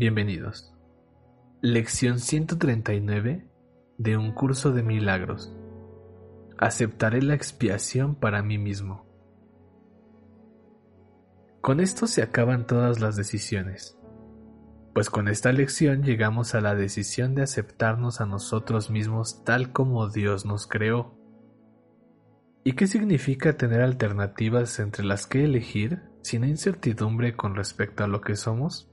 Bienvenidos. Lección 139 de un curso de milagros. Aceptaré la expiación para mí mismo. Con esto se acaban todas las decisiones, pues con esta lección llegamos a la decisión de aceptarnos a nosotros mismos tal como Dios nos creó. ¿Y qué significa tener alternativas entre las que elegir sin incertidumbre con respecto a lo que somos?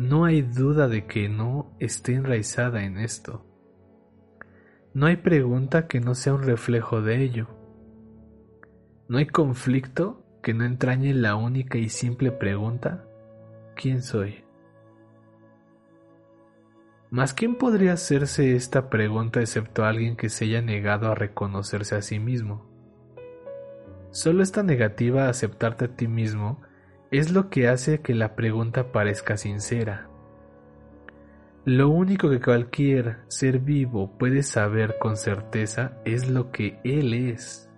No hay duda de que no esté enraizada en esto. No hay pregunta que no sea un reflejo de ello. No hay conflicto que no entrañe la única y simple pregunta, ¿quién soy? Mas ¿quién podría hacerse esta pregunta excepto alguien que se haya negado a reconocerse a sí mismo? Solo esta negativa a aceptarte a ti mismo es lo que hace que la pregunta parezca sincera. Lo único que cualquier ser vivo puede saber con certeza es lo que él es.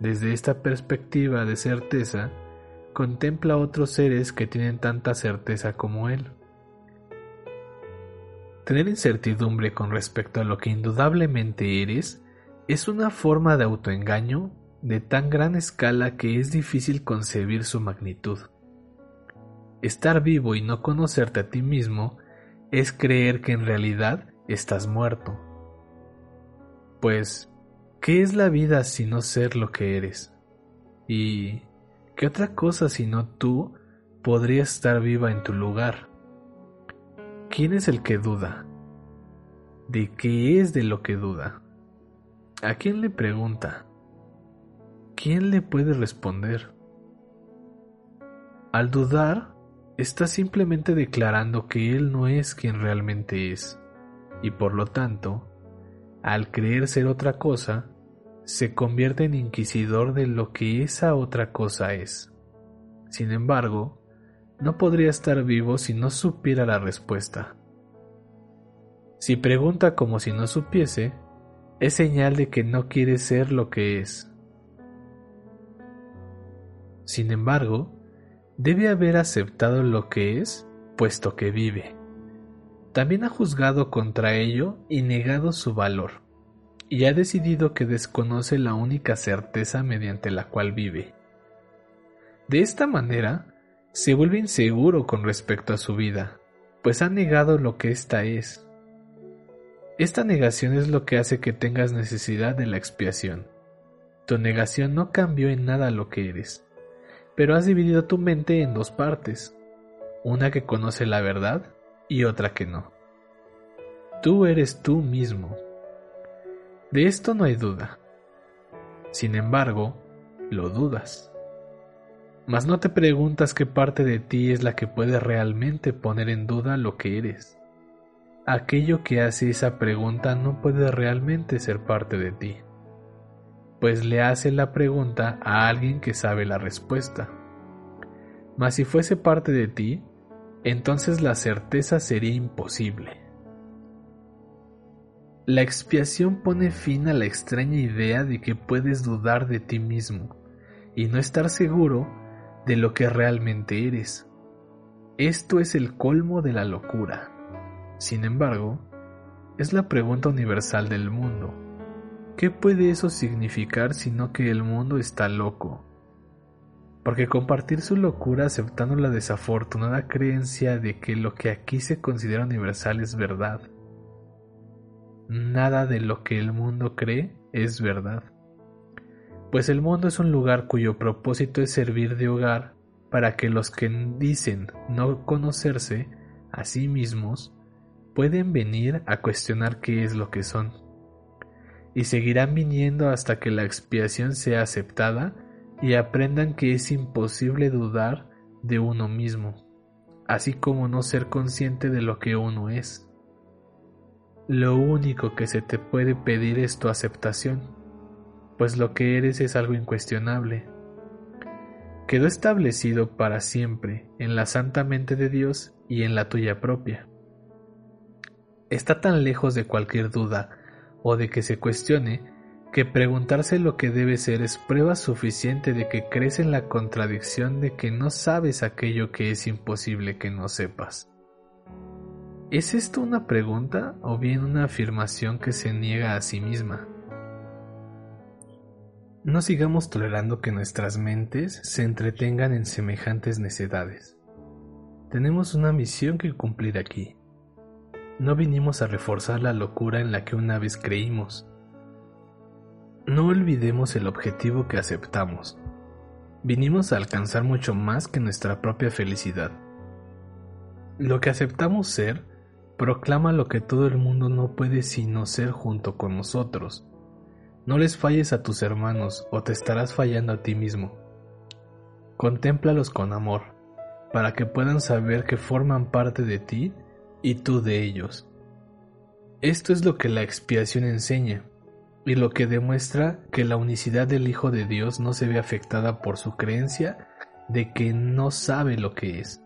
Desde esta perspectiva de certeza, contempla otros seres que tienen tanta certeza como él. Tener incertidumbre con respecto a lo que indudablemente eres es una forma de autoengaño de tan gran escala que es difícil concebir su magnitud. Estar vivo y no conocerte a ti mismo es creer que en realidad estás muerto. Pues, ¿qué es la vida sino ser lo que eres? ¿Y qué otra cosa sino tú podría estar viva en tu lugar? ¿Quién es el que duda? ¿De qué es de lo que duda? ¿A quién le pregunta? ¿Quién le puede responder? Al dudar, está simplemente declarando que él no es quien realmente es, y por lo tanto, al creer ser otra cosa, se convierte en inquisidor de lo que esa otra cosa es. Sin embargo, no podría estar vivo si no supiera la respuesta. Si pregunta como si no supiese, es señal de que no quiere ser lo que es. Sin embargo, debe haber aceptado lo que es, puesto que vive. También ha juzgado contra ello y negado su valor, y ha decidido que desconoce la única certeza mediante la cual vive. De esta manera, se vuelve inseguro con respecto a su vida, pues ha negado lo que ésta es. Esta negación es lo que hace que tengas necesidad de la expiación. Tu negación no cambió en nada lo que eres pero has dividido tu mente en dos partes, una que conoce la verdad y otra que no. Tú eres tú mismo. De esto no hay duda. Sin embargo, lo dudas. Mas no te preguntas qué parte de ti es la que puede realmente poner en duda lo que eres. Aquello que hace esa pregunta no puede realmente ser parte de ti pues le hace la pregunta a alguien que sabe la respuesta. Mas si fuese parte de ti, entonces la certeza sería imposible. La expiación pone fin a la extraña idea de que puedes dudar de ti mismo y no estar seguro de lo que realmente eres. Esto es el colmo de la locura. Sin embargo, es la pregunta universal del mundo ¿Qué puede eso significar sino que el mundo está loco? Porque compartir su locura aceptando la desafortunada creencia de que lo que aquí se considera universal es verdad. Nada de lo que el mundo cree es verdad. Pues el mundo es un lugar cuyo propósito es servir de hogar para que los que dicen no conocerse a sí mismos pueden venir a cuestionar qué es lo que son y seguirán viniendo hasta que la expiación sea aceptada y aprendan que es imposible dudar de uno mismo, así como no ser consciente de lo que uno es. Lo único que se te puede pedir es tu aceptación, pues lo que eres es algo incuestionable. Quedó establecido para siempre en la santa mente de Dios y en la tuya propia. Está tan lejos de cualquier duda o de que se cuestione que preguntarse lo que debe ser es prueba suficiente de que crees en la contradicción de que no sabes aquello que es imposible que no sepas. ¿Es esto una pregunta o bien una afirmación que se niega a sí misma? No sigamos tolerando que nuestras mentes se entretengan en semejantes necedades. Tenemos una misión que cumplir aquí. No vinimos a reforzar la locura en la que una vez creímos, no olvidemos el objetivo que aceptamos. Vinimos a alcanzar mucho más que nuestra propia felicidad. Lo que aceptamos ser proclama lo que todo el mundo no puede sino ser junto con nosotros. No les falles a tus hermanos o te estarás fallando a ti mismo. Contémplalos con amor, para que puedan saber que forman parte de ti y tú de ellos. Esto es lo que la expiación enseña y lo que demuestra que la unicidad del Hijo de Dios no se ve afectada por su creencia de que no sabe lo que es.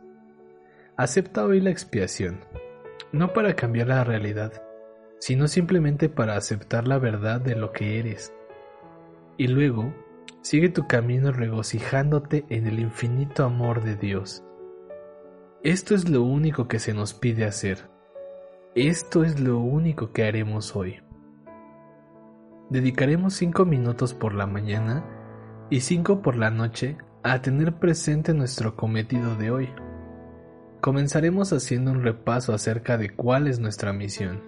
Acepta hoy la expiación, no para cambiar la realidad, sino simplemente para aceptar la verdad de lo que eres. Y luego, sigue tu camino regocijándote en el infinito amor de Dios. Esto es lo único que se nos pide hacer. Esto es lo único que haremos hoy dedicaremos cinco minutos por la mañana y cinco por la noche a tener presente nuestro cometido de hoy. Comenzaremos haciendo un repaso acerca de cuál es nuestra misión.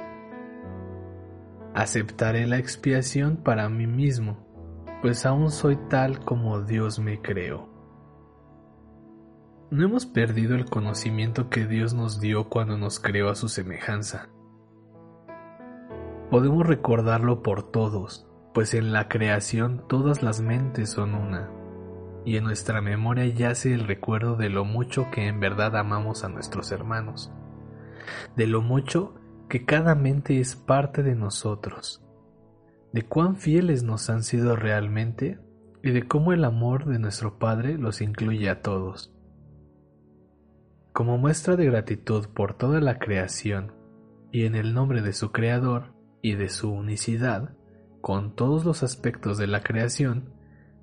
Aceptaré la expiación para mí mismo, pues aún soy tal como Dios me creó. No hemos perdido el conocimiento que Dios nos dio cuando nos creó a su semejanza podemos recordarlo por todos, pues en la creación todas las mentes son una, y en nuestra memoria yace el recuerdo de lo mucho que en verdad amamos a nuestros hermanos, de lo mucho que cada mente es parte de nosotros, de cuán fieles nos han sido realmente y de cómo el amor de nuestro Padre los incluye a todos. Como muestra de gratitud por toda la creación y en el nombre de su Creador, y de su unicidad con todos los aspectos de la creación,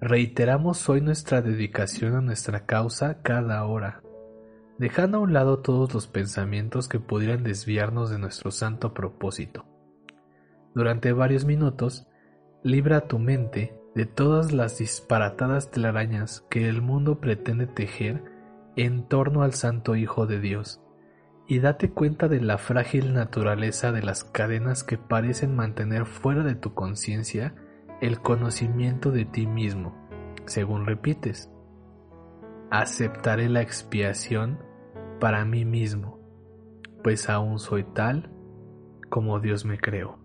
reiteramos hoy nuestra dedicación a nuestra causa cada hora, dejando a un lado todos los pensamientos que pudieran desviarnos de nuestro santo propósito. Durante varios minutos, libra tu mente de todas las disparatadas telarañas que el mundo pretende tejer en torno al Santo Hijo de Dios y date cuenta de la frágil naturaleza de las cadenas que parecen mantener fuera de tu conciencia el conocimiento de ti mismo, según repites. Aceptaré la expiación para mí mismo, pues aún soy tal como Dios me creó.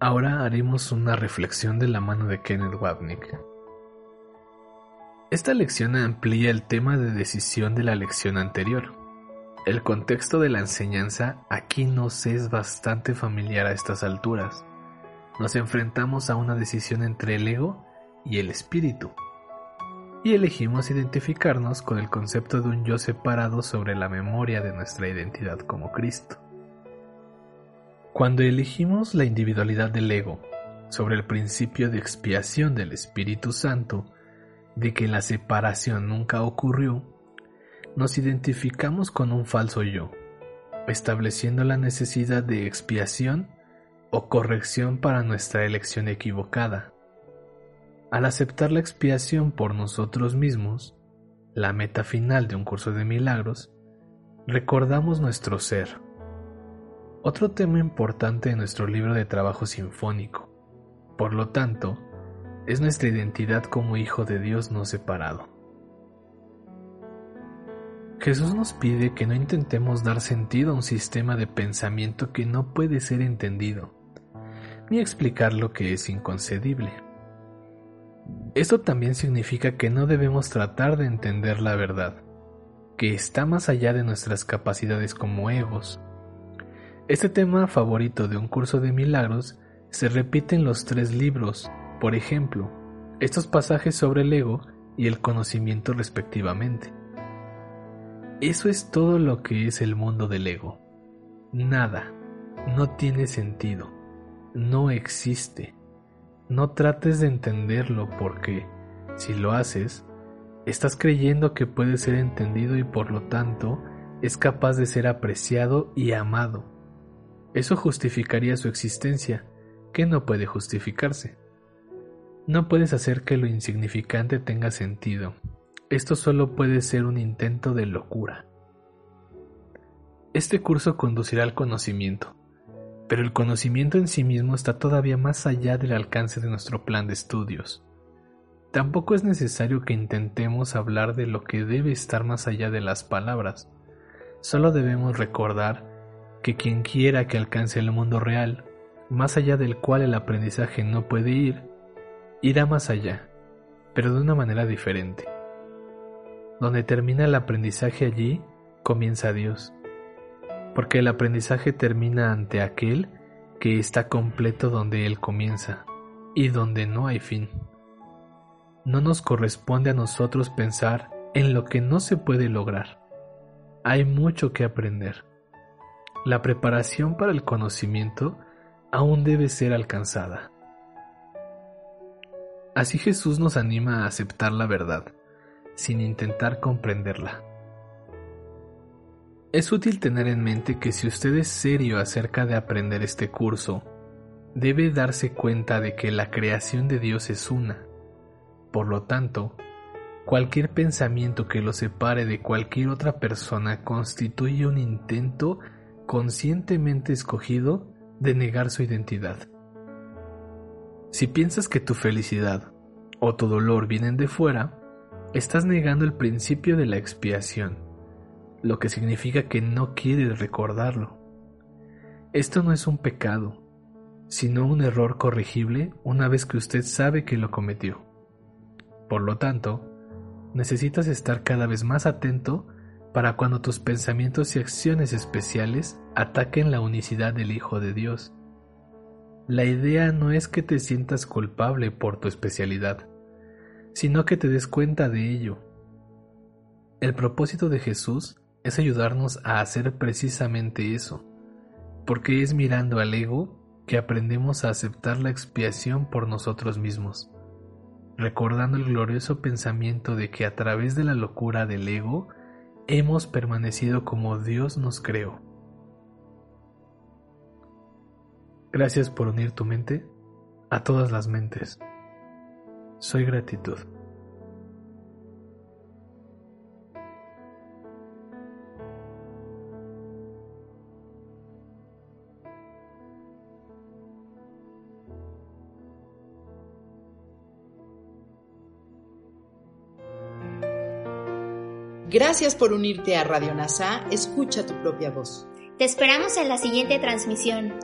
Ahora haremos una reflexión de la mano de Kenneth Wapnick. Esta lección amplía el tema de decisión de la lección anterior. El contexto de la enseñanza aquí nos es bastante familiar a estas alturas. Nos enfrentamos a una decisión entre el ego y el espíritu. Y elegimos identificarnos con el concepto de un yo separado sobre la memoria de nuestra identidad como Cristo. Cuando elegimos la individualidad del ego sobre el principio de expiación del Espíritu Santo, de que la separación nunca ocurrió, nos identificamos con un falso yo, estableciendo la necesidad de expiación o corrección para nuestra elección equivocada. Al aceptar la expiación por nosotros mismos, la meta final de un curso de milagros, recordamos nuestro ser. Otro tema importante en nuestro libro de trabajo sinfónico. Por lo tanto, es nuestra identidad como hijo de Dios no separado. Jesús nos pide que no intentemos dar sentido a un sistema de pensamiento que no puede ser entendido, ni explicar lo que es inconcebible. Esto también significa que no debemos tratar de entender la verdad, que está más allá de nuestras capacidades como egos. Este tema favorito de un curso de milagros se repite en los tres libros, por ejemplo, estos pasajes sobre el ego y el conocimiento respectivamente. Eso es todo lo que es el mundo del ego. Nada, no tiene sentido, no existe. No trates de entenderlo porque, si lo haces, estás creyendo que puede ser entendido y por lo tanto es capaz de ser apreciado y amado. Eso justificaría su existencia, que no puede justificarse. No puedes hacer que lo insignificante tenga sentido. Esto solo puede ser un intento de locura. Este curso conducirá al conocimiento, pero el conocimiento en sí mismo está todavía más allá del alcance de nuestro plan de estudios. Tampoco es necesario que intentemos hablar de lo que debe estar más allá de las palabras. Solo debemos recordar que quien quiera que alcance el mundo real, más allá del cual el aprendizaje no puede ir, irá más allá, pero de una manera diferente. Donde termina el aprendizaje allí, comienza Dios, porque el aprendizaje termina ante aquel que está completo donde Él comienza y donde no hay fin. No nos corresponde a nosotros pensar en lo que no se puede lograr. Hay mucho que aprender. La preparación para el conocimiento aún debe ser alcanzada. Así Jesús nos anima a aceptar la verdad, sin intentar comprenderla. Es útil tener en mente que si usted es serio acerca de aprender este curso, debe darse cuenta de que la creación de Dios es una. Por lo tanto, cualquier pensamiento que lo separe de cualquier otra persona constituye un intento conscientemente escogido de negar su identidad. Si piensas que tu felicidad o tu dolor vienen de fuera, estás negando el principio de la expiación, lo que significa que no quieres recordarlo. Esto no es un pecado, sino un error corregible una vez que usted sabe que lo cometió. Por lo tanto, necesitas estar cada vez más atento para cuando tus pensamientos y acciones especiales ataquen la unicidad del Hijo de Dios la idea no es que te sientas culpable por tu especialidad, sino que te des cuenta de ello. El propósito de Jesús es ayudarnos a hacer precisamente eso, porque es mirando al ego que aprendemos a aceptar la expiación por nosotros mismos, recordando el glorioso pensamiento de que a través de la locura del ego hemos permanecido como Dios nos creó. Gracias por unir tu mente a todas las mentes. Soy gratitud. Gracias por unirte a Radio NASA. Escucha tu propia voz. Te esperamos en la siguiente transmisión.